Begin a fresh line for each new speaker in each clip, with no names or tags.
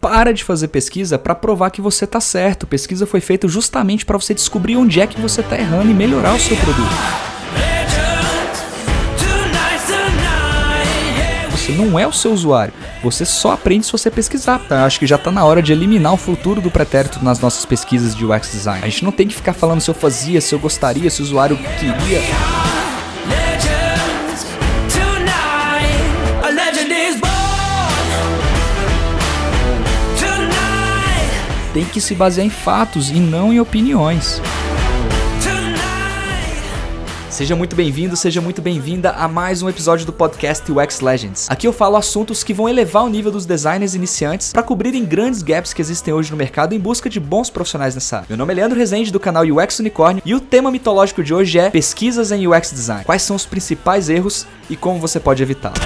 para de fazer pesquisa para provar que você está certo. Pesquisa foi feita justamente para você descobrir onde é que você está errando e melhorar o seu produto. Você não é o seu usuário. Você só aprende se você pesquisar. Tá? Acho que já está na hora de eliminar o futuro do pretérito nas nossas pesquisas de UX design. A gente não tem que ficar falando se eu fazia, se eu gostaria, se o usuário queria. Tem que se basear em fatos e não em opiniões. Seja muito bem-vindo, seja muito bem-vinda a mais um episódio do podcast UX Legends. Aqui eu falo assuntos que vão elevar o nível dos designers iniciantes para cobrirem grandes gaps que existem hoje no mercado em busca de bons profissionais nessa área. Meu nome é Leandro Rezende do canal UX Unicórnio e o tema mitológico de hoje é pesquisas em UX design. Quais são os principais erros e como você pode evitá-los?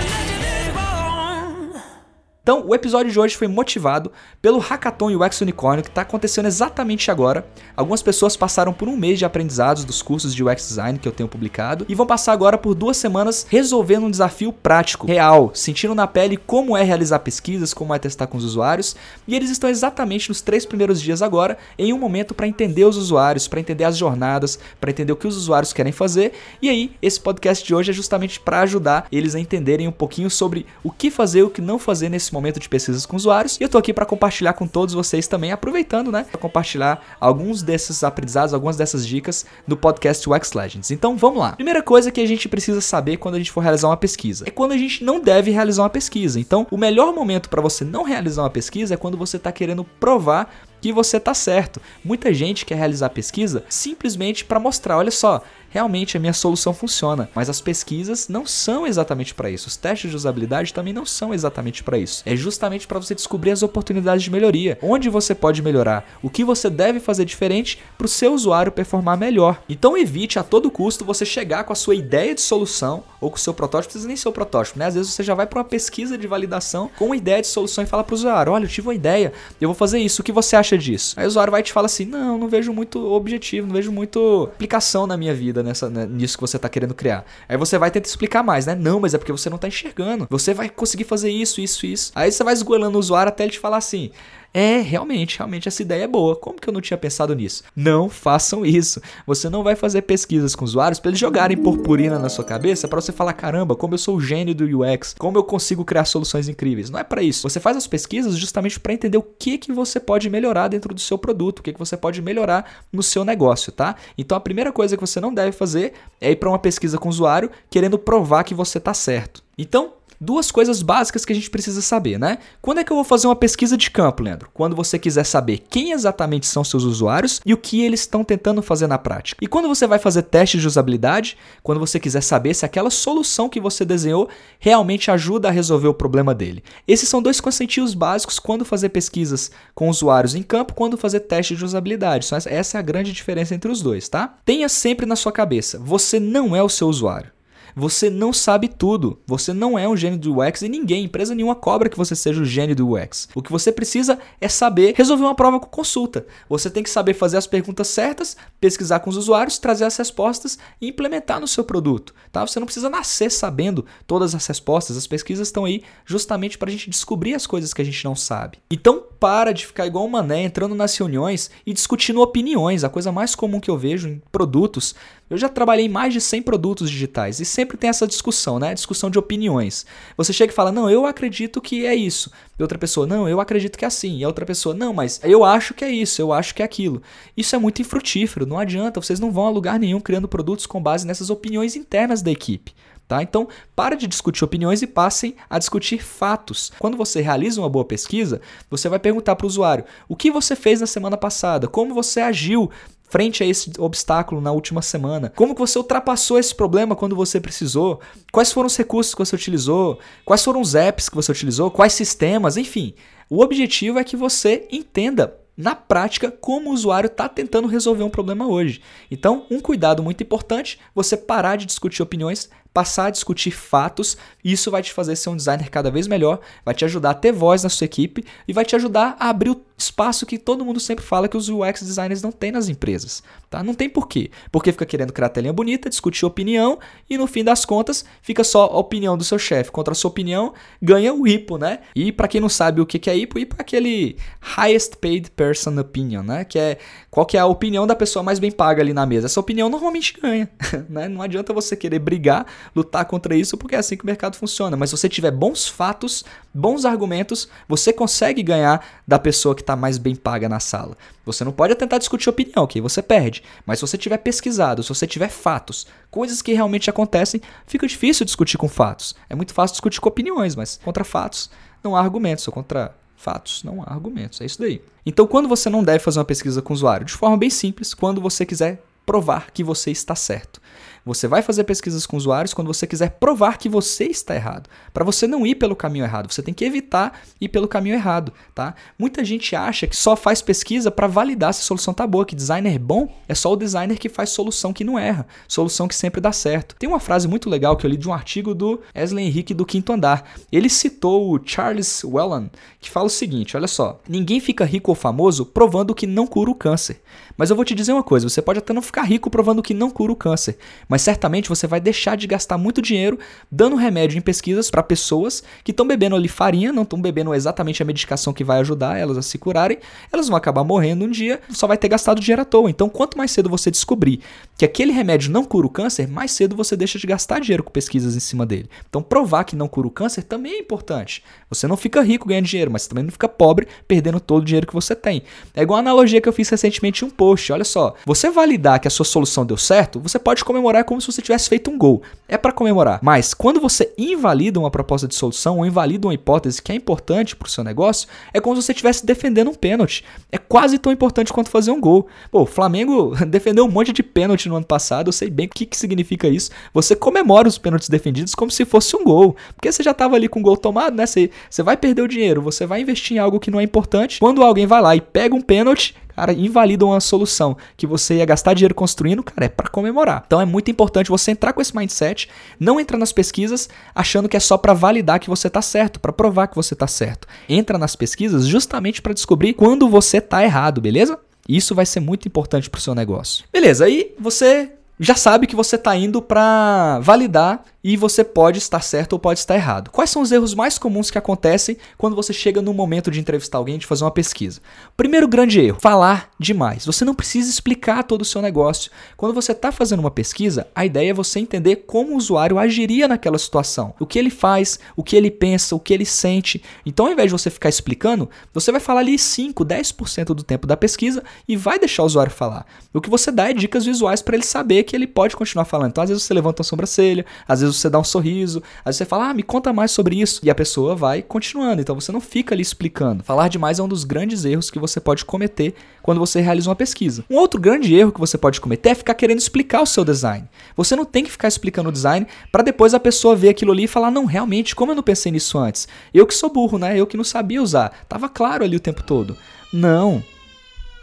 Então, o episódio de hoje foi motivado pelo Hackathon UX Unicórnio que está acontecendo exatamente agora. Algumas pessoas passaram por um mês de aprendizados dos cursos de UX Design que eu tenho publicado e vão passar agora por duas semanas resolvendo um desafio prático, real, sentindo na pele como é realizar pesquisas, como é testar com os usuários. E eles estão exatamente nos três primeiros dias agora em um momento para entender os usuários, para entender as jornadas, para entender o que os usuários querem fazer. E aí, esse podcast de hoje é justamente para ajudar eles a entenderem um pouquinho sobre o que fazer e o que não fazer nesse momento de pesquisas com usuários. E eu tô aqui para compartilhar com todos vocês também, aproveitando, né, para compartilhar alguns desses aprendizados, algumas dessas dicas no podcast UX Legends. Então, vamos lá. Primeira coisa que a gente precisa saber quando a gente for realizar uma pesquisa é quando a gente não deve realizar uma pesquisa. Então, o melhor momento para você não realizar uma pesquisa é quando você está querendo provar que você está certo. Muita gente quer realizar pesquisa simplesmente para mostrar, olha só, realmente a minha solução funciona. Mas as pesquisas não são exatamente para isso. Os testes de usabilidade também não são exatamente para isso. É justamente para você descobrir as oportunidades de melhoria, onde você pode melhorar, o que você deve fazer diferente para o seu usuário performar melhor. Então evite a todo custo você chegar com a sua ideia de solução ou com o seu protótipo, precisa nem ser o protótipo, né? Às vezes você já vai para uma pesquisa de validação com uma ideia de solução e fala para o usuário: olha, eu tive uma ideia, eu vou fazer isso, o que você acha disso? Aí o usuário vai te falar assim: não, não vejo muito objetivo, não vejo muito aplicação na minha vida nessa, né, nisso que você está querendo criar. Aí você vai tentar explicar mais, né? Não, mas é porque você não está enxergando. Você vai conseguir fazer isso, isso, isso. Aí você vai esgoelando o usuário até ele te falar assim: é, realmente, realmente essa ideia é boa. Como que eu não tinha pensado nisso? Não façam isso. Você não vai fazer pesquisas com usuários para eles jogarem purpurina na sua cabeça para você falar: caramba, como eu sou o gênio do UX, como eu consigo criar soluções incríveis. Não é para isso. Você faz as pesquisas justamente para entender o que, que você pode melhorar dentro do seu produto, o que, que você pode melhorar no seu negócio, tá? Então a primeira coisa que você não deve fazer é ir para uma pesquisa com o usuário querendo provar que você está certo. Então, duas coisas básicas que a gente precisa saber, né? Quando é que eu vou fazer uma pesquisa de campo, Leandro? Quando você quiser saber quem exatamente são seus usuários e o que eles estão tentando fazer na prática. E quando você vai fazer testes de usabilidade, quando você quiser saber se aquela solução que você desenhou realmente ajuda a resolver o problema dele. Esses são dois conceitos básicos quando fazer pesquisas com usuários em campo, quando fazer testes de usabilidade. Essa é a grande diferença entre os dois, tá? Tenha sempre na sua cabeça, você não é o seu usuário. Você não sabe tudo. Você não é um gênio do UX e ninguém, empresa nenhuma cobra que você seja o gênio do UX. O que você precisa é saber resolver uma prova com consulta. Você tem que saber fazer as perguntas certas, pesquisar com os usuários, trazer as respostas e implementar no seu produto. Tá? Você não precisa nascer sabendo todas as respostas. As pesquisas estão aí justamente para a gente descobrir as coisas que a gente não sabe. Então para de ficar igual um mané entrando nas reuniões e discutindo opiniões. A coisa mais comum que eu vejo em produtos eu já trabalhei em mais de 100 produtos digitais e sempre tem essa discussão, né? Discussão de opiniões. Você chega e fala, não, eu acredito que é isso. E outra pessoa, não, eu acredito que é assim. E a outra pessoa, não, mas eu acho que é isso, eu acho que é aquilo. Isso é muito infrutífero, não adianta, vocês não vão a lugar nenhum criando produtos com base nessas opiniões internas da equipe. Tá? Então, para de discutir opiniões e passem a discutir fatos. Quando você realiza uma boa pesquisa, você vai perguntar para o usuário: o que você fez na semana passada? Como você agiu frente a esse obstáculo na última semana? Como que você ultrapassou esse problema quando você precisou? Quais foram os recursos que você utilizou? Quais foram os apps que você utilizou? Quais sistemas? Enfim, o objetivo é que você entenda na prática como o usuário está tentando resolver um problema hoje. Então, um cuidado muito importante, você parar de discutir opiniões, passar a discutir fatos, e isso vai te fazer ser um designer cada vez melhor, vai te ajudar a ter voz na sua equipe e vai te ajudar a abrir o espaço que todo mundo sempre fala que os UX designers não têm nas empresas, tá? Não tem porquê. Porque fica querendo criar telinha bonita, discutir opinião e no fim das contas fica só a opinião do seu chefe contra a sua opinião, ganha o IPO, né? E para quem não sabe o que é IPO, IPO é aquele highest paid person opinion, né? Que é qual que é a opinião da pessoa mais bem paga ali na mesa. Essa opinião normalmente ganha, né? Não adianta você querer brigar, lutar contra isso, porque é assim que o mercado funciona. Mas se você tiver bons fatos, bons argumentos, você consegue ganhar da pessoa que está mais bem paga na sala. Você não pode tentar discutir opinião, ok? Você perde. Mas se você tiver pesquisado, se você tiver fatos, coisas que realmente acontecem, fica difícil discutir com fatos. É muito fácil discutir com opiniões, mas contra fatos não há argumentos, ou contra fatos, não há argumentos. É isso daí. Então, quando você não deve fazer uma pesquisa com o usuário? De forma bem simples, quando você quiser provar que você está certo. Você vai fazer pesquisas com usuários quando você quiser provar que você está errado. Para você não ir pelo caminho errado, você tem que evitar ir pelo caminho errado, tá? Muita gente acha que só faz pesquisa para validar se a solução tá boa, que designer bom é só o designer que faz solução que não erra, solução que sempre dá certo. Tem uma frase muito legal que eu li de um artigo do Wesley Henrique do Quinto Andar. Ele citou o Charles Whelan, que fala o seguinte, olha só: ninguém fica rico ou famoso provando que não cura o câncer. Mas eu vou te dizer uma coisa, você pode até não ficar rico provando que não cura o câncer, mas certamente você vai deixar de gastar muito dinheiro dando remédio em pesquisas para pessoas que estão bebendo ali farinha, não estão bebendo exatamente a medicação que vai ajudar elas a se curarem, elas vão acabar morrendo um dia, só vai ter gastado dinheiro à toa. Então, quanto mais cedo você descobrir que aquele remédio não cura o câncer, mais cedo você deixa de gastar dinheiro com pesquisas em cima dele. Então, provar que não cura o câncer também é importante. Você não fica rico ganhando dinheiro, mas também não fica pobre perdendo todo o dinheiro que você tem. É igual a analogia que eu fiz recentemente em um post. Olha só, você validar que a sua solução deu certo, você pode comemorar como se você tivesse feito um gol. É para comemorar. Mas quando você invalida uma proposta de solução ou invalida uma hipótese que é importante para o seu negócio, é como se você estivesse defendendo um pênalti. É quase tão importante quanto fazer um gol. Pô, o Flamengo defendeu um monte de pênalti no ano passado, eu sei bem o que, que significa isso. Você comemora os pênaltis defendidos como se fosse um gol. Porque você já estava ali com o gol tomado, né? Você, você vai perder o dinheiro, você vai investir em algo que não é importante. Quando alguém vai lá e pega um pênalti, cara, invalidam uma solução que você ia gastar dinheiro construindo, cara, é para comemorar. Então é muito importante você entrar com esse mindset, não entrar nas pesquisas achando que é só para validar que você tá certo, para provar que você tá certo. Entra nas pesquisas justamente para descobrir quando você tá errado, beleza? Isso vai ser muito importante para o seu negócio. Beleza, aí você já sabe que você está indo para validar e você pode estar certo ou pode estar errado. Quais são os erros mais comuns que acontecem quando você chega no momento de entrevistar alguém, de fazer uma pesquisa? Primeiro grande erro: falar demais. Você não precisa explicar todo o seu negócio. Quando você está fazendo uma pesquisa, a ideia é você entender como o usuário agiria naquela situação, o que ele faz, o que ele pensa, o que ele sente. Então, ao invés de você ficar explicando, você vai falar ali 5, 10% do tempo da pesquisa e vai deixar o usuário falar. O que você dá é dicas visuais para ele saber que ele pode continuar falando. Então, às vezes você levanta a sobrancelha, às vezes você dá um sorriso, às vezes você fala, ah, me conta mais sobre isso. E a pessoa vai continuando. Então você não fica ali explicando. Falar demais é um dos grandes erros que você pode cometer quando você realiza uma pesquisa. Um outro grande erro que você pode cometer é ficar querendo explicar o seu design. Você não tem que ficar explicando o design para depois a pessoa ver aquilo ali e falar, não, realmente, como eu não pensei nisso antes? Eu que sou burro, né? Eu que não sabia usar. Tava claro ali o tempo todo. Não.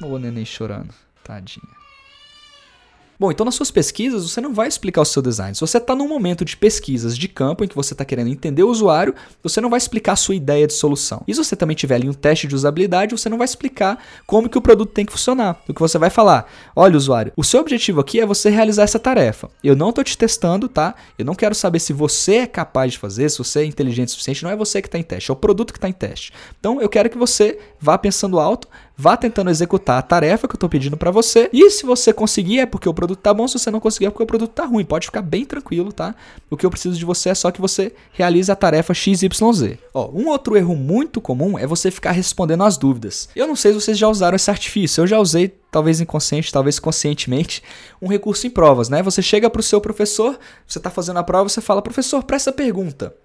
Ô, neném chorando. Tadinha. Bom, então nas suas pesquisas você não vai explicar o seu design. Se você está num momento de pesquisas de campo em que você está querendo entender o usuário, você não vai explicar a sua ideia de solução. E se você também tiver ali um teste de usabilidade, você não vai explicar como que o produto tem que funcionar. O que você vai falar, olha usuário, o seu objetivo aqui é você realizar essa tarefa. Eu não estou te testando, tá? Eu não quero saber se você é capaz de fazer, se você é inteligente o suficiente. Não é você que está em teste, é o produto que está em teste. Então eu quero que você vá pensando alto, vá tentando executar a tarefa que eu estou pedindo para você. E se você conseguir é porque o produto tá bom, se você não conseguir é porque o produto tá ruim. Pode ficar bem tranquilo, tá? O que eu preciso de você é só que você realize a tarefa XYZ. Ó, um outro erro muito comum é você ficar respondendo as dúvidas. Eu não sei se vocês já usaram esse artifício, eu já usei talvez inconsciente, talvez conscientemente, um recurso em provas, né? Você chega para o seu professor, você está fazendo a prova, você fala, professor, para essa pergunta.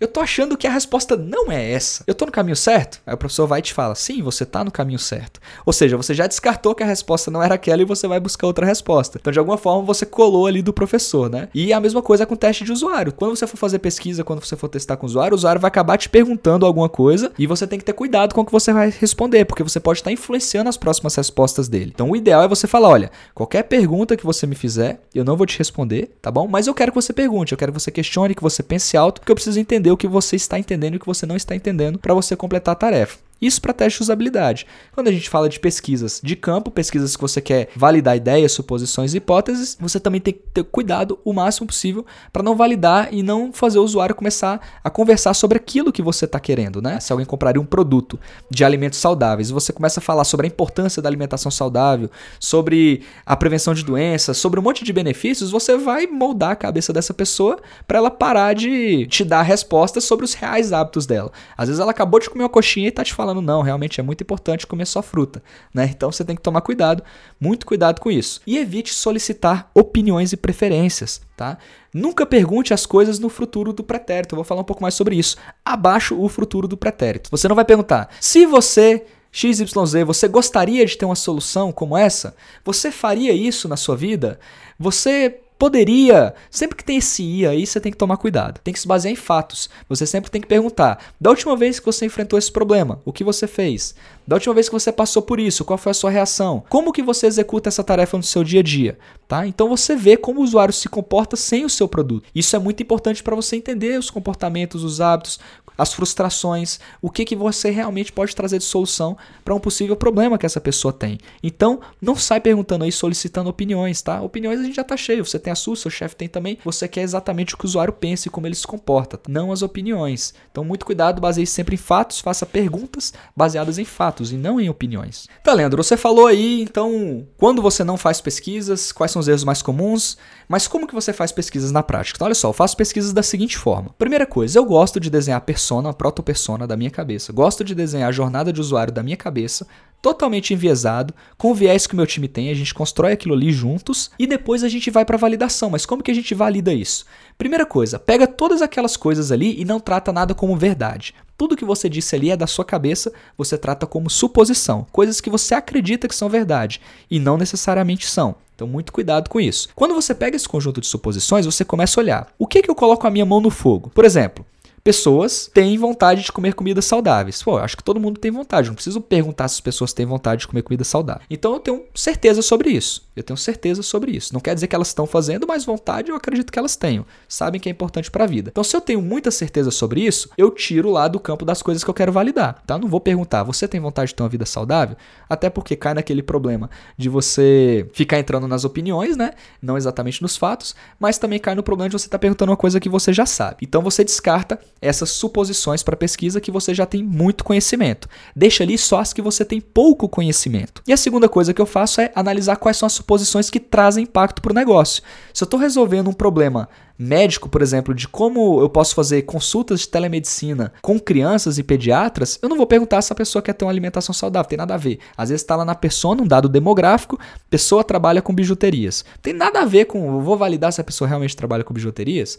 Eu tô achando que a resposta não é essa. Eu tô no caminho certo? Aí o professor vai e te fala, sim, você tá no caminho certo. Ou seja, você já descartou que a resposta não era aquela e você vai buscar outra resposta. Então, de alguma forma, você colou ali do professor, né? E a mesma coisa com o teste de usuário. Quando você for fazer pesquisa, quando você for testar com o usuário, o usuário vai acabar te perguntando alguma coisa e você tem que ter cuidado com o que você vai responder, porque você pode estar influenciando as próximas respostas dele. Dele. Então o ideal é você falar, olha, qualquer pergunta que você me fizer, eu não vou te responder, tá bom? Mas eu quero que você pergunte, eu quero que você questione, que você pense alto, porque eu preciso entender o que você está entendendo e o que você não está entendendo para você completar a tarefa. Isso para teste de usabilidade. Quando a gente fala de pesquisas de campo, pesquisas que você quer validar ideias, suposições e hipóteses, você também tem que ter cuidado o máximo possível para não validar e não fazer o usuário começar a conversar sobre aquilo que você está querendo, né? Se alguém compraria um produto de alimentos saudáveis você começa a falar sobre a importância da alimentação saudável, sobre a prevenção de doenças, sobre um monte de benefícios, você vai moldar a cabeça dessa pessoa para ela parar de te dar respostas sobre os reais hábitos dela. Às vezes ela acabou de comer uma coxinha e tá te falando falando, não, realmente é muito importante comer só fruta, né? Então você tem que tomar cuidado, muito cuidado com isso. E evite solicitar opiniões e preferências, tá? Nunca pergunte as coisas no futuro do pretérito. Eu vou falar um pouco mais sobre isso. Abaixo o futuro do pretérito. Você não vai perguntar: "Se você XYZ, você gostaria de ter uma solução como essa? Você faria isso na sua vida? Você Poderia. Sempre que tem esse i aí, você tem que tomar cuidado. Tem que se basear em fatos. Você sempre tem que perguntar: da última vez que você enfrentou esse problema, o que você fez? Da última vez que você passou por isso, qual foi a sua reação? Como que você executa essa tarefa no seu dia a dia? Tá? Então você vê como o usuário se comporta sem o seu produto. Isso é muito importante para você entender os comportamentos, os hábitos, as frustrações, o que, que você realmente pode trazer de solução para um possível problema que essa pessoa tem. Então, não sai perguntando aí, solicitando opiniões, tá? Opiniões a gente já tá cheio, você tem a sua, seu chefe tem também, você quer exatamente o que o usuário pensa e como ele se comporta, não as opiniões. Então, muito cuidado, baseie sempre em fatos, faça perguntas baseadas em fatos e não em opiniões. Tá, Leandro, você falou aí, então, quando você não faz pesquisas, quais são os erros mais comuns, mas como que você faz pesquisas na prática? Então, olha só, eu faço pesquisas da seguinte forma. Primeira coisa, eu gosto de desenhar persona, proto-persona da minha cabeça. Gosto de desenhar a jornada de usuário da minha cabeça, totalmente enviesado, com o viés que o meu time tem, a gente constrói aquilo ali juntos e depois a gente vai para validação. Mas como que a gente valida isso? Primeira coisa, pega todas aquelas coisas ali e não trata nada como verdade. Tudo que você disse ali é da sua cabeça, você trata como suposição, coisas que você acredita que são verdade e não necessariamente são. Então, muito cuidado com isso. Quando você pega esse conjunto de suposições, você começa a olhar: o que, que eu coloco a minha mão no fogo? Por exemplo, pessoas têm vontade de comer comidas saudáveis. Pô, acho que todo mundo tem vontade. Não preciso perguntar se as pessoas têm vontade de comer comida saudável. Então eu tenho certeza sobre isso. Eu tenho certeza sobre isso. Não quer dizer que elas estão fazendo, mas vontade eu acredito que elas tenham. Sabem que é importante para a vida. Então se eu tenho muita certeza sobre isso, eu tiro lá do campo das coisas que eu quero validar. Tá? Não vou perguntar, você tem vontade de ter uma vida saudável? Até porque cai naquele problema de você ficar entrando nas opiniões, né? Não exatamente nos fatos, mas também cai no problema de você estar tá perguntando uma coisa que você já sabe. Então você descarta essas suposições para pesquisa que você já tem muito conhecimento. Deixa ali só as que você tem pouco conhecimento. E a segunda coisa que eu faço é analisar quais são as suposições que trazem impacto para o negócio. Se eu estou resolvendo um problema médico, por exemplo, de como eu posso fazer consultas de telemedicina com crianças e pediatras, eu não vou perguntar se a pessoa quer ter uma alimentação saudável, tem nada a ver. Às vezes está lá na persona um dado demográfico, pessoa trabalha com bijuterias. Tem nada a ver com, vou validar se a pessoa realmente trabalha com bijuterias?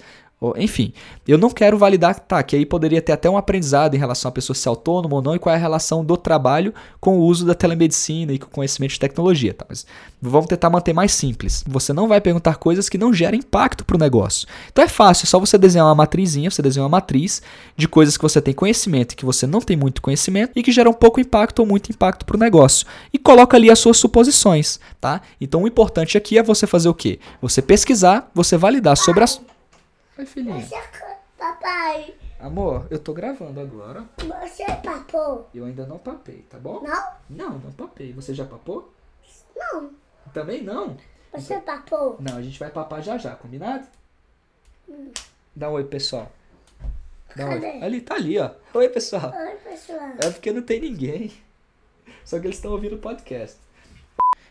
Enfim, eu não quero validar, tá, que aí poderia ter até um aprendizado em relação a pessoa ser autônoma ou não e qual é a relação do trabalho com o uso da telemedicina e com o conhecimento de tecnologia, tá? Mas vamos tentar manter mais simples. Você não vai perguntar coisas que não geram impacto para o negócio. Então é fácil, é só você desenhar uma matrizinha, você desenha uma matriz de coisas que você tem conhecimento e que você não tem muito conhecimento e que geram pouco impacto ou muito impacto para o negócio. E coloca ali as suas suposições, tá? Então o importante aqui é você fazer o quê? Você pesquisar, você validar sobre as Oi, filhinha. Você, papai. Amor, eu tô gravando agora.
Você papou?
Eu ainda não papei, tá bom?
Não?
Não, não papei. Você já papou?
Não.
Também não?
Você papou?
Não, a gente vai papar já já, combinado? Dá um oi, pessoal. Dá um oi. Ali, tá ali, ó. Oi, pessoal.
Oi, pessoal.
É porque não tem ninguém. Só que eles estão ouvindo o podcast.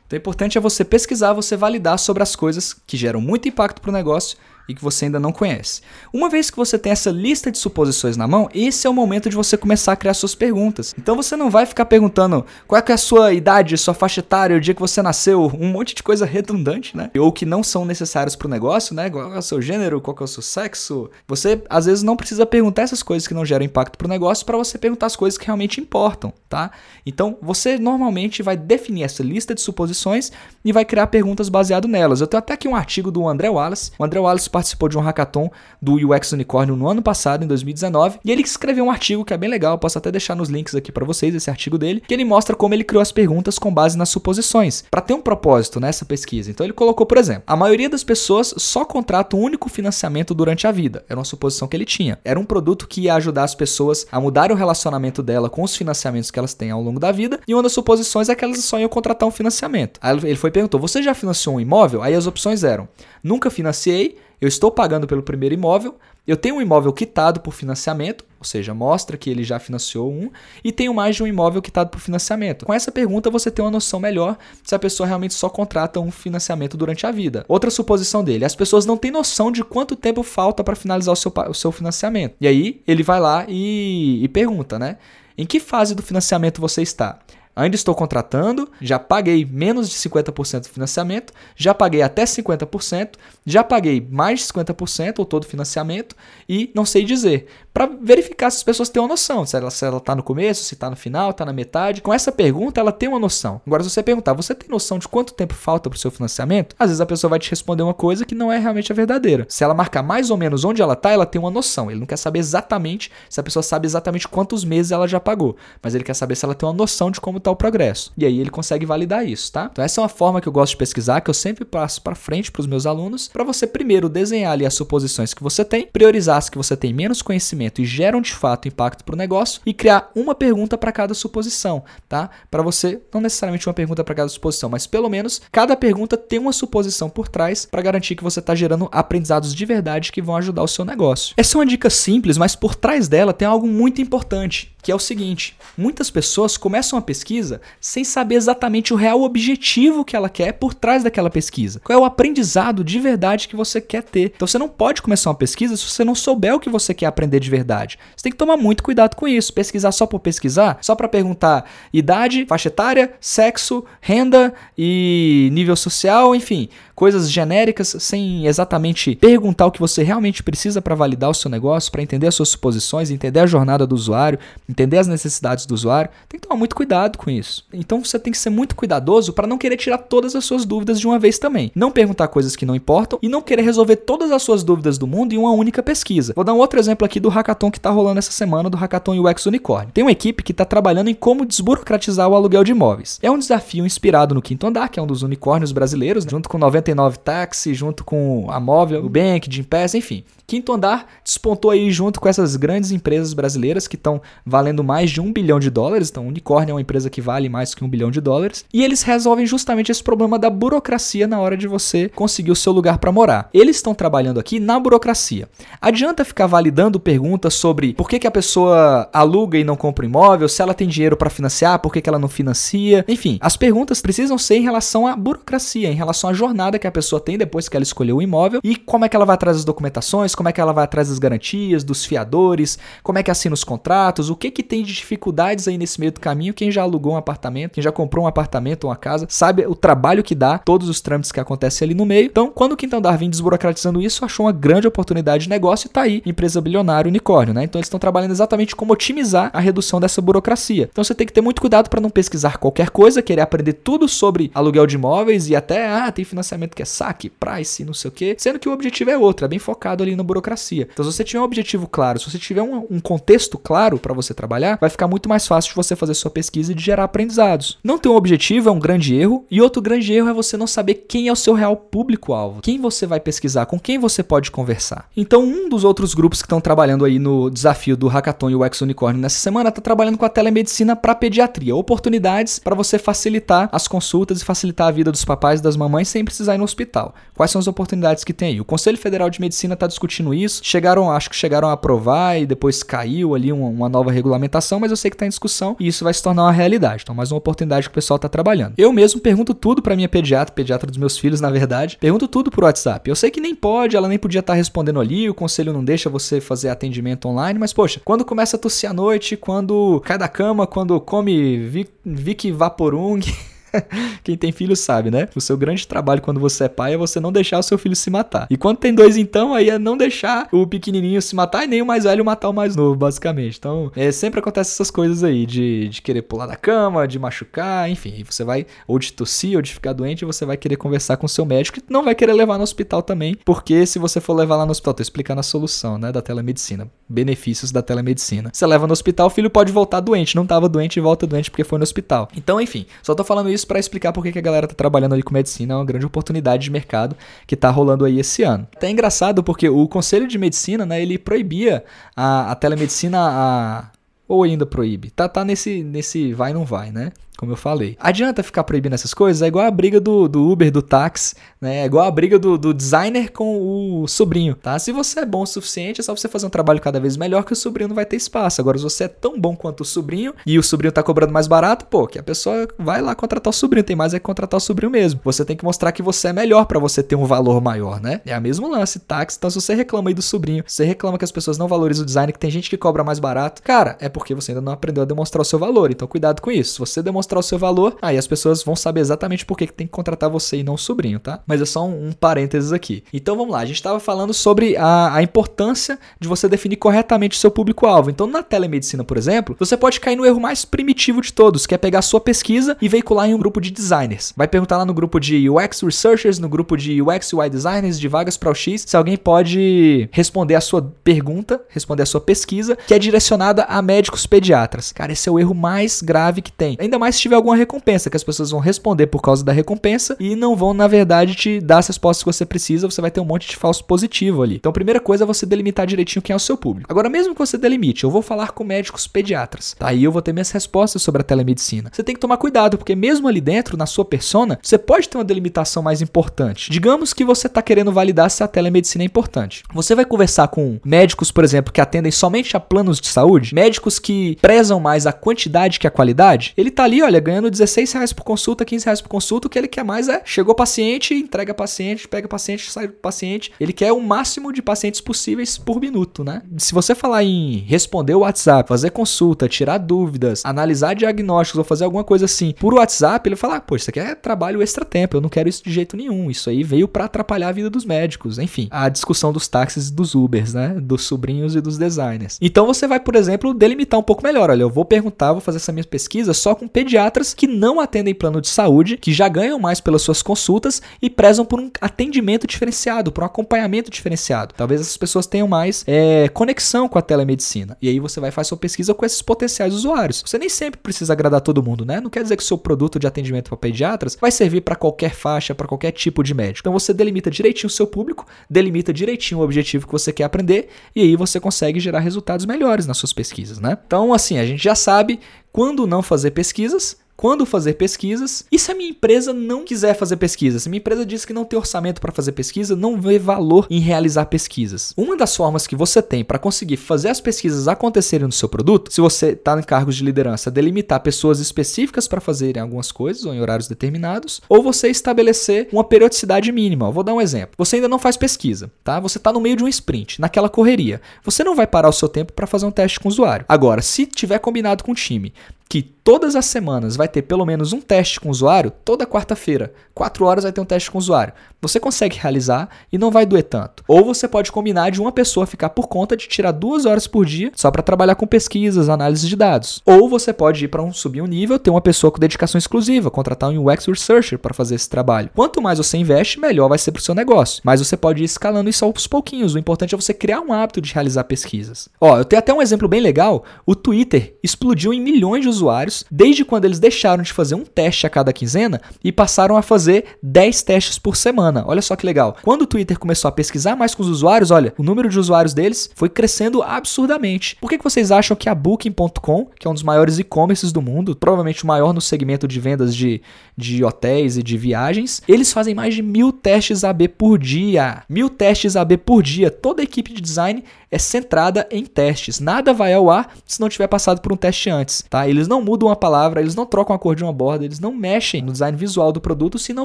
Então, o importante é você pesquisar, você validar sobre as coisas que geram muito impacto para o negócio e que você ainda não conhece. Uma vez que você tem essa lista de suposições na mão, esse é o momento de você começar a criar suas perguntas. Então você não vai ficar perguntando qual é, a sua idade, sua faixa etária, o dia que você nasceu, um monte de coisa redundante, né? Ou que não são necessários para o negócio, né? Qual é o seu gênero, qual é o seu sexo. Você às vezes não precisa perguntar essas coisas que não geram impacto para o negócio para você perguntar as coisas que realmente importam, tá? Então você normalmente vai definir essa lista de suposições e vai criar perguntas baseado nelas. Eu tenho até aqui um artigo do André Wallace. O André Wallace participou de um hackathon do UX Unicórnio no ano passado, em 2019, e ele escreveu um artigo que é bem legal, posso até deixar nos links aqui para vocês esse artigo dele, que ele mostra como ele criou as perguntas com base nas suposições, para ter um propósito nessa pesquisa. Então ele colocou, por exemplo, a maioria das pessoas só contrata um único financiamento durante a vida. Era uma suposição que ele tinha. Era um produto que ia ajudar as pessoas a mudar o relacionamento dela com os financiamentos que elas têm ao longo da vida, e uma das suposições é que elas só iam contratar um financiamento. Aí ele foi e perguntou: "Você já financiou um imóvel?" Aí as opções eram: "Nunca financiei, eu estou pagando pelo primeiro imóvel, eu tenho um imóvel quitado por financiamento, ou seja, mostra que ele já financiou um, e tenho mais de um imóvel quitado por financiamento. Com essa pergunta você tem uma noção melhor se a pessoa realmente só contrata um financiamento durante a vida. Outra suposição dele, as pessoas não têm noção de quanto tempo falta para finalizar o seu, o seu financiamento. E aí ele vai lá e, e pergunta, né? Em que fase do financiamento você está? Ainda estou contratando, já paguei menos de 50% do financiamento, já paguei até 50%, já paguei mais de 50% ou todo o financiamento e não sei dizer. Para verificar se as pessoas têm uma noção, se ela está no começo, se está no final, está na metade. Com essa pergunta, ela tem uma noção. Agora, se você perguntar, você tem noção de quanto tempo falta para o seu financiamento? Às vezes a pessoa vai te responder uma coisa que não é realmente a verdadeira. Se ela marcar mais ou menos onde ela está, ela tem uma noção. Ele não quer saber exatamente se a pessoa sabe exatamente quantos meses ela já pagou, mas ele quer saber se ela tem uma noção de como está o progresso. E aí ele consegue validar isso, tá? Então essa é uma forma que eu gosto de pesquisar, que eu sempre passo para frente para os meus alunos, para você primeiro desenhar ali as suposições que você tem, priorizar as que você tem menos conhecimento e geram de fato impacto para o negócio e criar uma pergunta para cada suposição, tá? Para você, não necessariamente uma pergunta para cada suposição, mas pelo menos cada pergunta tem uma suposição por trás para garantir que você está gerando aprendizados de verdade que vão ajudar o seu negócio. Essa é uma dica simples, mas por trás dela tem algo muito importante, que é o seguinte: muitas pessoas começam a pesquisa sem saber exatamente o real objetivo que ela quer por trás daquela pesquisa. Qual é o aprendizado de verdade que você quer ter. Então você não pode começar uma pesquisa se você não souber o que você quer aprender de verdade. Você tem que tomar muito cuidado com isso. Pesquisar só por pesquisar, só para perguntar idade, faixa etária, sexo, renda e nível social, enfim, coisas genéricas sem exatamente perguntar o que você realmente precisa para validar o seu negócio, para entender as suas suposições, entender a jornada do usuário, entender as necessidades do usuário. Tem que tomar muito cuidado com isso. Então você tem que ser muito cuidadoso para não querer tirar todas as suas dúvidas de uma vez também. Não perguntar coisas que não importam e não querer resolver todas as suas dúvidas do mundo em uma única pesquisa. Vou dar um outro exemplo aqui do hackathon que está rolando essa semana, do hackathon UX Unicorn. Tem uma equipe que está trabalhando em como desburocratizar o aluguel de imóveis. É um desafio inspirado no Quinto Andar, que é um dos unicórnios brasileiros, junto com 99 Taxi, junto com a Móvel, o Bank, Gimpass, enfim. Quinto Andar despontou aí junto com essas grandes empresas brasileiras que estão valendo mais de um bilhão de dólares. Então, Unicórnio é uma empresa que vale mais que um bilhão de dólares. E eles resolvem justamente esse problema da burocracia na hora de você conseguir o seu lugar para morar. Eles estão trabalhando aqui na burocracia. Adianta ficar validando perguntas sobre por que, que a pessoa aluga e não compra imóvel, se ela tem dinheiro para financiar, por que, que ela não financia. Enfim, as perguntas precisam ser em relação à burocracia, em relação à jornada que a pessoa tem depois que ela escolheu o imóvel e como é que ela vai atrás das documentações, como é que ela vai atrás das garantias, dos fiadores, como é que assina os contratos, o que que tem de dificuldades aí nesse meio do caminho. Quem já alugou um apartamento, quem já comprou um apartamento uma casa, sabe o trabalho que dá, todos os trâmites que acontecem ali no meio. Então, quando o Quinto Andar vem desburocratizando isso, achou uma grande oportunidade de negócio e tá aí, empresa bilionária, unicórnio, né? Então, eles estão trabalhando exatamente como otimizar a redução dessa burocracia. Então, você tem que ter muito cuidado para não pesquisar qualquer coisa, querer aprender tudo sobre aluguel de imóveis e até, ah, tem financiamento que é saque, price, não sei o quê, sendo que o objetivo é outro, é bem focado ali na burocracia. Então, se você tiver um objetivo claro, se você tiver um, um contexto claro para você trabalhar, vai ficar muito mais fácil de você fazer sua pesquisa e de gerar aprendizados. Não ter um objetivo é um grande erro, e outro grande erro é você não saber quem é o seu real público-alvo, quem você vai pesquisar, com quem você pode conversar. Então, um dos outros grupos que estão trabalhando aí no desafio do Hackathon UX Unicorn nessa semana está trabalhando com a telemedicina para pediatria, oportunidades para você facilitar as consultas e facilitar a vida dos papais e das mamães sem precisar ir no hospital. Quais são as oportunidades que tem aí? O Conselho Federal de Medicina está discutindo isso, chegaram, acho que chegaram a aprovar e depois caiu ali uma, uma nova regulamentação, mas eu sei que está em discussão e isso vai se tornar uma realidade. Então, mais uma oportunidade que o pessoal está trabalhando. Eu mesmo pergunto tudo para minha pediatra, pediatra dos meus filhos, na verdade, pergunto tudo por WhatsApp. Eu sei que nem pode, ela nem podia estar tá respondendo ali, o conselho não deixa você fazer atendimento online, mas poxa, quando começa a tossir à noite, quando cai da cama, quando come Vic, Vic Vaporung Quem tem filho sabe, né? O seu grande trabalho quando você é pai é você não deixar o seu filho se matar. E quando tem dois, então, aí é não deixar o pequenininho se matar e nem o mais velho matar o mais novo, basicamente. Então, é, sempre acontece essas coisas aí, de, de querer pular da cama, de machucar, enfim. Você vai, ou de tossir, ou de ficar doente, você vai querer conversar com o seu médico e não vai querer levar no hospital também, porque se você for levar lá no hospital, tô explicando a solução, né, da telemedicina, benefícios da telemedicina. Você leva no hospital, o filho pode voltar doente, não tava doente e volta doente porque foi no hospital. Então, enfim, só tô falando isso para explicar porque que a galera tá trabalhando ali com medicina, é uma grande oportunidade de mercado que tá rolando aí esse ano. Até é engraçado porque o Conselho de Medicina, né, ele proibia a, a telemedicina a ou ainda proíbe. Tá, tá nesse, nesse vai não vai, né? como eu falei. Adianta ficar proibindo essas coisas? É igual a briga do, do Uber, do táxi, né? É igual a briga do, do designer com o sobrinho, tá? Se você é bom o suficiente, é só você fazer um trabalho cada vez melhor que o sobrinho não vai ter espaço. Agora, se você é tão bom quanto o sobrinho e o sobrinho tá cobrando mais barato, pô, que a pessoa vai lá contratar o sobrinho, tem mais é contratar o sobrinho mesmo. Você tem que mostrar que você é melhor para você ter um valor maior, né? É o mesmo lance, táxi. Então, se você reclama aí do sobrinho, você reclama que as pessoas não valorizam o design, que tem gente que cobra mais barato, cara, é porque você ainda não aprendeu a demonstrar o seu valor. Então, cuidado com isso. Se você demonstrar o seu valor, aí as pessoas vão saber exatamente por que tem que contratar você e não o sobrinho, tá? Mas é só um, um parênteses aqui. Então vamos lá, a gente estava falando sobre a, a, importância de você definir corretamente o seu público-alvo. Então na telemedicina, por exemplo, você pode cair no erro mais primitivo de todos, que é pegar a sua pesquisa e veicular em um grupo de designers. Vai perguntar lá no grupo de UX Researchers, no grupo de UX UI Designers, de vagas para o X, se alguém pode responder a sua pergunta, responder a sua pesquisa, que é direcionada a médicos pediatras. Cara, esse é o erro mais grave que tem. Ainda mais se tiver alguma recompensa que as pessoas vão responder por causa da recompensa e não vão, na verdade, te dar as respostas que você precisa, você vai ter um monte de falso positivo ali. Então, a primeira coisa é você delimitar direitinho quem é o seu público. Agora, mesmo que você delimite, eu vou falar com médicos pediatras, tá? Aí eu vou ter minhas respostas sobre a telemedicina. Você tem que tomar cuidado, porque mesmo ali dentro, na sua persona, você pode ter uma delimitação mais importante. Digamos que você está querendo validar se a telemedicina é importante. Você vai conversar com médicos, por exemplo, que atendem somente a planos de saúde, médicos que prezam mais a quantidade que a qualidade. Ele tá ali, olha, ganhando 16 16 reais por consulta, 15 reais por consulta, o que ele quer mais é chegou paciente, entrega paciente, pega paciente, sai paciente. Ele quer o máximo de pacientes possíveis por minuto, né? Se você falar em responder o WhatsApp, fazer consulta, tirar dúvidas, analisar diagnósticos ou fazer alguma coisa assim por WhatsApp, ele fala, ah, pô, isso aqui é trabalho extra tempo, eu não quero isso de jeito nenhum. Isso aí veio para atrapalhar a vida dos médicos. Enfim, a discussão dos táxis e dos Ubers, né? Dos sobrinhos e dos designers. Então você vai, por exemplo, delimitar um pouco melhor. Olha, eu vou perguntar, vou fazer essa minha pesquisa só com pediatras que não não atendem plano de saúde, que já ganham mais pelas suas consultas e prezam por um atendimento diferenciado, por um acompanhamento diferenciado. Talvez essas pessoas tenham mais é, conexão com a telemedicina. E aí você vai fazer sua pesquisa com esses potenciais usuários. Você nem sempre precisa agradar todo mundo, né? Não quer dizer que o seu produto de atendimento para pediatras vai servir para qualquer faixa, para qualquer tipo de médico. Então você delimita direitinho o seu público, delimita direitinho o objetivo que você quer aprender e aí você consegue gerar resultados melhores nas suas pesquisas, né? Então, assim, a gente já sabe quando não fazer pesquisas quando fazer pesquisas. E se a minha empresa não quiser fazer pesquisa? Se minha empresa diz que não tem orçamento para fazer pesquisa, não vê valor em realizar pesquisas. Uma das formas que você tem para conseguir fazer as pesquisas acontecerem no seu produto, se você está em cargos de liderança, delimitar pessoas específicas para fazerem algumas coisas ou em horários determinados, ou você estabelecer uma periodicidade mínima. Eu vou dar um exemplo. Você ainda não faz pesquisa, tá? Você está no meio de um sprint, naquela correria. Você não vai parar o seu tempo para fazer um teste com o usuário. Agora, se tiver combinado com o time que todas as semanas vai ter pelo menos um teste com o usuário, toda quarta-feira, 4 horas vai ter um teste com o usuário. Você consegue realizar e não vai doer tanto. Ou você pode combinar de uma pessoa ficar por conta de tirar duas horas por dia só para trabalhar com pesquisas, análise de dados. Ou você pode ir para um subir um nível, ter uma pessoa com dedicação exclusiva, contratar um UX researcher para fazer esse trabalho. Quanto mais você investe, melhor vai ser para o seu negócio. Mas você pode ir escalando isso aos pouquinhos. O importante é você criar um hábito de realizar pesquisas. Ó, eu tenho até um exemplo bem legal. O Twitter explodiu em milhões de usuários usuários desde quando eles deixaram de fazer um teste a cada quinzena e passaram a fazer 10 testes por semana. Olha só que legal. Quando o Twitter começou a pesquisar mais com os usuários, olha, o número de usuários deles foi crescendo absurdamente. Por que, que vocês acham que a Booking.com, que é um dos maiores e-commerces do mundo, provavelmente o maior no segmento de vendas de, de hotéis e de viagens, eles fazem mais de mil testes AB por dia. Mil testes AB por dia. Toda a equipe de design é centrada em testes. Nada vai ao ar se não tiver passado por um teste antes, tá? Eles não mudam uma palavra, eles não trocam a cor de uma borda, eles não mexem no design visual do produto se não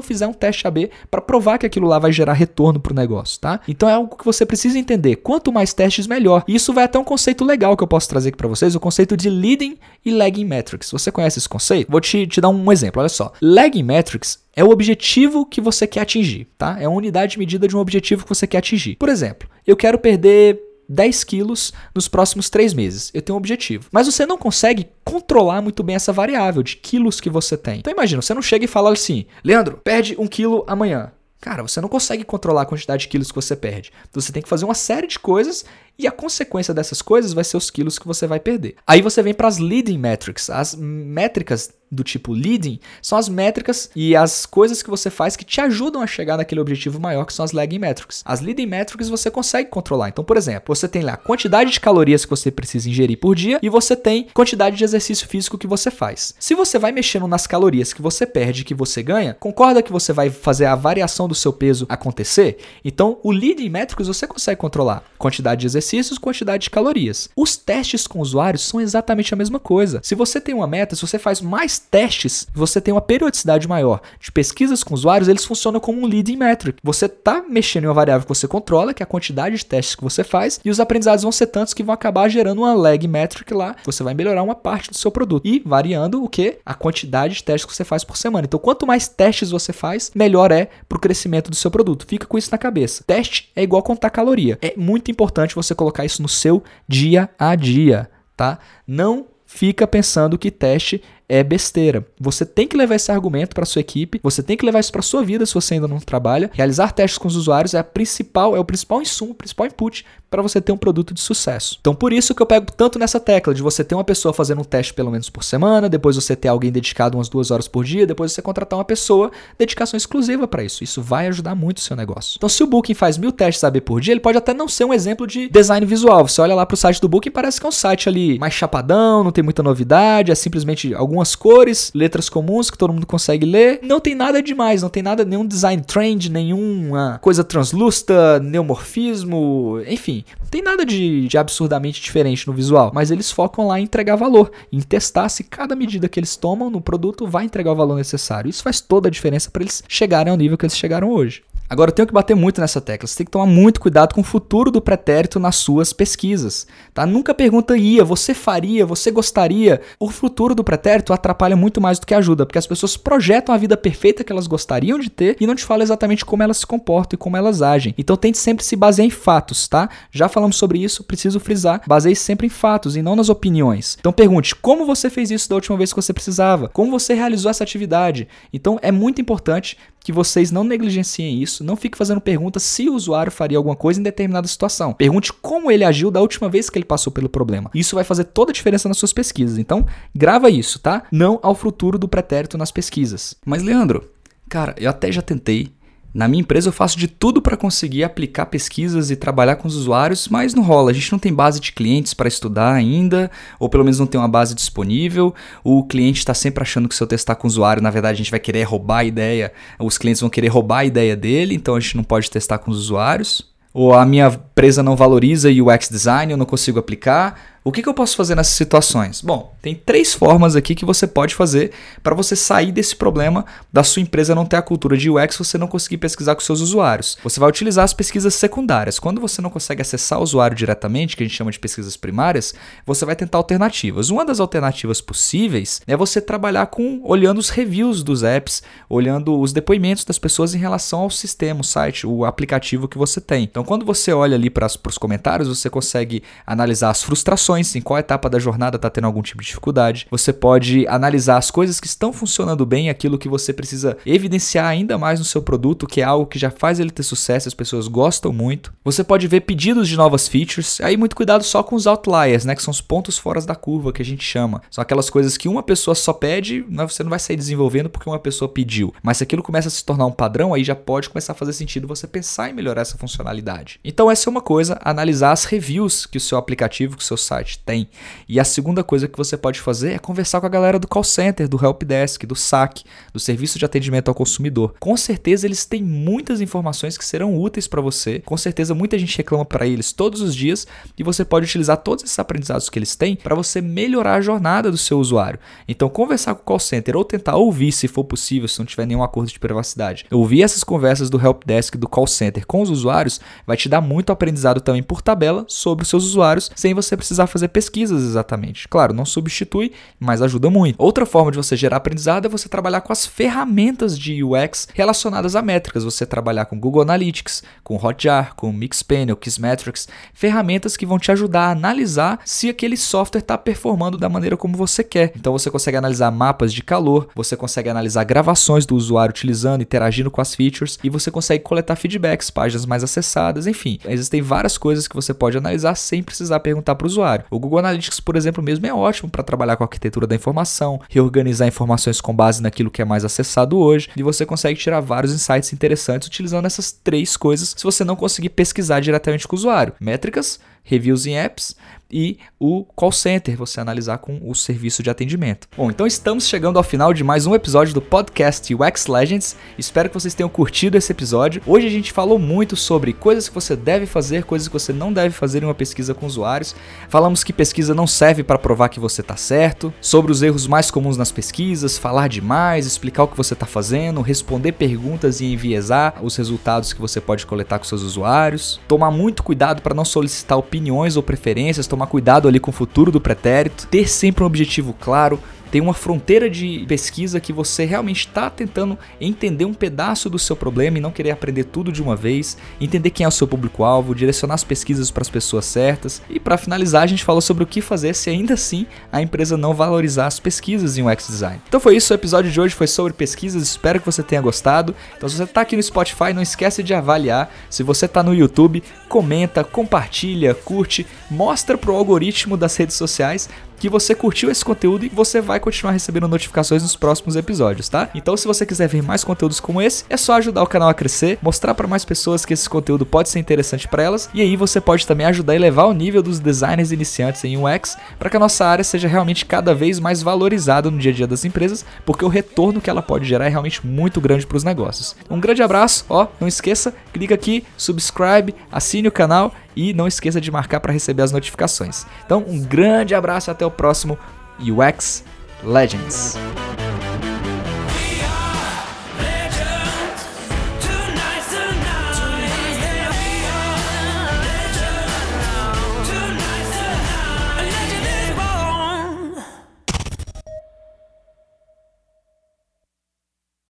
fizer um teste AB para provar que aquilo lá vai gerar retorno para o negócio, tá? Então é algo que você precisa entender. Quanto mais testes, melhor. E isso vai até um conceito legal que eu posso trazer aqui para vocês, o conceito de leading e lagging metrics. Você conhece esse conceito? Vou te, te dar um exemplo, olha só. Lagging metrics é o objetivo que você quer atingir, tá? É uma unidade de medida de um objetivo que você quer atingir. Por exemplo, eu quero perder 10 quilos nos próximos 3 meses. Eu tenho um objetivo. Mas você não consegue controlar muito bem essa variável de quilos que você tem. Então imagina, você não chega e fala assim, Leandro, perde um quilo amanhã. Cara, você não consegue controlar a quantidade de quilos que você perde. Você tem que fazer uma série de coisas e a consequência dessas coisas vai ser os quilos que você vai perder. Aí você vem para as leading metrics, as métricas do tipo leading são as métricas e as coisas que você faz que te ajudam a chegar naquele objetivo maior que são as lagging metrics. As leading metrics você consegue controlar. Então, por exemplo, você tem lá a quantidade de calorias que você precisa ingerir por dia e você tem quantidade de exercício físico que você faz. Se você vai mexendo nas calorias que você perde e que você ganha, concorda que você vai fazer a variação do seu peso acontecer? Então, o leading metrics você consegue controlar. Quantidade de exercícios, quantidade de calorias. Os testes com usuários são exatamente a mesma coisa. Se você tem uma meta, se você faz mais testes, você tem uma periodicidade maior de pesquisas com usuários, eles funcionam como um leading metric. Você está mexendo em uma variável que você controla, que é a quantidade de testes que você faz, e os aprendizados vão ser tantos que vão acabar gerando uma lag metric lá. Você vai melhorar uma parte do seu produto e variando o que? A quantidade de testes que você faz por semana. Então, quanto mais testes você faz, melhor é para o crescimento do seu produto. Fica com isso na cabeça. Teste é igual contar caloria. É muito importante você colocar isso no seu dia a dia, tá? Não fica pensando que teste é besteira. Você tem que levar esse argumento para sua equipe, você tem que levar isso para sua vida se você ainda não trabalha. Realizar testes com os usuários é a principal, é o principal insumo, o principal input para você ter um produto de sucesso. Então por isso que eu pego tanto nessa tecla de você ter uma pessoa fazendo um teste pelo menos por semana, depois você ter alguém dedicado umas duas horas por dia, depois você contratar uma pessoa dedicação exclusiva para isso. Isso vai ajudar muito o seu negócio. Então se o Booking faz mil testes AB por dia, ele pode até não ser um exemplo de design visual. Você olha lá para o site do Booking parece que é um site ali mais chapadão, não tem muita novidade, é simplesmente algumas cores, letras comuns que todo mundo consegue ler. Não tem nada demais, não tem nada, nenhum design trend, nenhuma coisa translúcida, neomorfismo, enfim. Não tem nada de, de absurdamente diferente no visual, mas eles focam lá em entregar valor, em testar se cada medida que eles tomam no produto vai entregar o valor necessário. Isso faz toda a diferença para eles chegarem ao nível que eles chegaram hoje. Agora eu tenho que bater muito nessa tecla. Você tem que tomar muito cuidado com o futuro do pretérito nas suas pesquisas. Tá? Nunca pergunta ia, você faria, você gostaria. O futuro do pretérito atrapalha muito mais do que ajuda, porque as pessoas projetam a vida perfeita que elas gostariam de ter e não te falam exatamente como elas se comportam e como elas agem. Então tente sempre se basear em fatos, tá? Já falamos sobre isso, preciso frisar. Baseie sempre em fatos e não nas opiniões. Então pergunte como você fez isso da última vez que você precisava, como você realizou essa atividade. Então é muito importante que vocês não negligenciem isso, não fique fazendo perguntas se o usuário faria alguma coisa em determinada situação. Pergunte como ele agiu da última vez que ele passou pelo problema. Isso vai fazer toda a diferença nas suas pesquisas. Então, grava isso, tá? Não ao futuro do pretérito nas pesquisas. Mas Leandro, cara, eu até já tentei na minha empresa eu faço de tudo para conseguir aplicar pesquisas e trabalhar com os usuários, mas não rola. A gente não tem base de clientes para estudar ainda, ou pelo menos não tem uma base disponível. O cliente está sempre achando que se eu testar com o usuário, na verdade a gente vai querer roubar a ideia, os clientes vão querer roubar a ideia dele, então a gente não pode testar com os usuários. Ou a minha empresa não valoriza UX design, eu não consigo aplicar o que, que eu posso fazer nessas situações? Bom, tem três formas aqui que você pode fazer para você sair desse problema da sua empresa não ter a cultura de UX você não conseguir pesquisar com seus usuários. Você vai utilizar as pesquisas secundárias. Quando você não consegue acessar o usuário diretamente, que a gente chama de pesquisas primárias, você vai tentar alternativas. Uma das alternativas possíveis é você trabalhar com olhando os reviews dos apps, olhando os depoimentos das pessoas em relação ao sistema, o site, o aplicativo que você tem. Então, quando você olha ali para os comentários, você consegue analisar as frustrações em qual etapa da jornada está tendo algum tipo de dificuldade. Você pode analisar as coisas que estão funcionando bem, aquilo que você precisa evidenciar ainda mais no seu produto, que é algo que já faz ele ter sucesso, as pessoas gostam muito. Você pode ver pedidos de novas features. Aí muito cuidado só com os outliers, né, que são os pontos fora da curva que a gente chama. São aquelas coisas que uma pessoa só pede, mas você não vai sair desenvolvendo porque uma pessoa pediu. Mas se aquilo começa a se tornar um padrão, aí já pode começar a fazer sentido você pensar em melhorar essa funcionalidade. Então essa é uma coisa, analisar as reviews que o seu aplicativo, que o seu site site? Tem. E a segunda coisa que você pode fazer é conversar com a galera do call center, do helpdesk, do SAC, do serviço de atendimento ao consumidor. Com certeza eles têm muitas informações que serão úteis para você. Com certeza muita gente reclama para eles todos os dias e você pode utilizar todos esses aprendizados que eles têm para você melhorar a jornada do seu usuário. Então, conversar com o call center ou tentar ouvir, se for possível, se não tiver nenhum acordo de privacidade, ouvir essas conversas do helpdesk do call center com os usuários vai te dar muito aprendizado também por tabela sobre os seus usuários, sem você precisar fazer pesquisas exatamente. Claro, não substitui, mas ajuda muito. Outra forma de você gerar aprendizado é você trabalhar com as ferramentas de UX relacionadas a métricas. Você trabalhar com Google Analytics, com Hotjar, com Mixpanel, Kissmetrics, ferramentas que vão te ajudar a analisar se aquele software está performando da maneira como você quer. Então você consegue analisar mapas de calor, você consegue analisar gravações do usuário utilizando, interagindo com as features e você consegue coletar feedbacks, páginas mais acessadas, enfim. Existem várias coisas que você pode analisar sem precisar perguntar para o usuário. O Google Analytics, por exemplo, mesmo é ótimo para trabalhar com a arquitetura da informação, reorganizar informações com base naquilo que é mais acessado hoje, e você consegue tirar vários insights interessantes utilizando essas três coisas se você não conseguir pesquisar diretamente com o usuário. Métricas, reviews em apps e o call center, você analisar com o serviço de atendimento. Bom, então estamos chegando ao final de mais um episódio do podcast UX Legends. Espero que vocês tenham curtido esse episódio. Hoje a gente falou muito sobre coisas que você deve fazer, coisas que você não deve fazer em uma pesquisa com usuários. Falamos que pesquisa não serve para provar que você está certo, sobre os erros mais comuns nas pesquisas, falar demais, explicar o que você está fazendo, responder perguntas e enviesar os resultados que você pode coletar com seus usuários. Tomar muito cuidado para não solicitar opiniões ou preferências, tomar cuidado ali com o futuro do pretérito, ter sempre um objetivo claro, tem uma fronteira de pesquisa que você realmente está tentando entender um pedaço do seu problema e não querer aprender tudo de uma vez, entender quem é o seu público-alvo, direcionar as pesquisas para as pessoas certas. E para finalizar, a gente falou sobre o que fazer se ainda assim a empresa não valorizar as pesquisas em UX design. Então foi isso, o episódio de hoje foi sobre pesquisas, espero que você tenha gostado. Então se você está aqui no Spotify, não esquece de avaliar. Se você está no YouTube, comenta, compartilha, curte, mostra pro algoritmo das redes sociais que você curtiu esse conteúdo e você vai continuar recebendo notificações nos próximos episódios, tá? Então, se você quiser ver mais conteúdos como esse, é só ajudar o canal a crescer, mostrar para mais pessoas que esse conteúdo pode ser interessante para elas, e aí você pode também ajudar a elevar o nível dos designers iniciantes em UX para que a nossa área seja realmente cada vez mais valorizada no dia a dia das empresas, porque o retorno que ela pode gerar é realmente muito grande para os negócios. Um grande abraço, ó, não esqueça, clica aqui, subscribe, assine o canal e não esqueça de marcar para receber as notificações. Então, um grande abraço até o próximo UX Legends.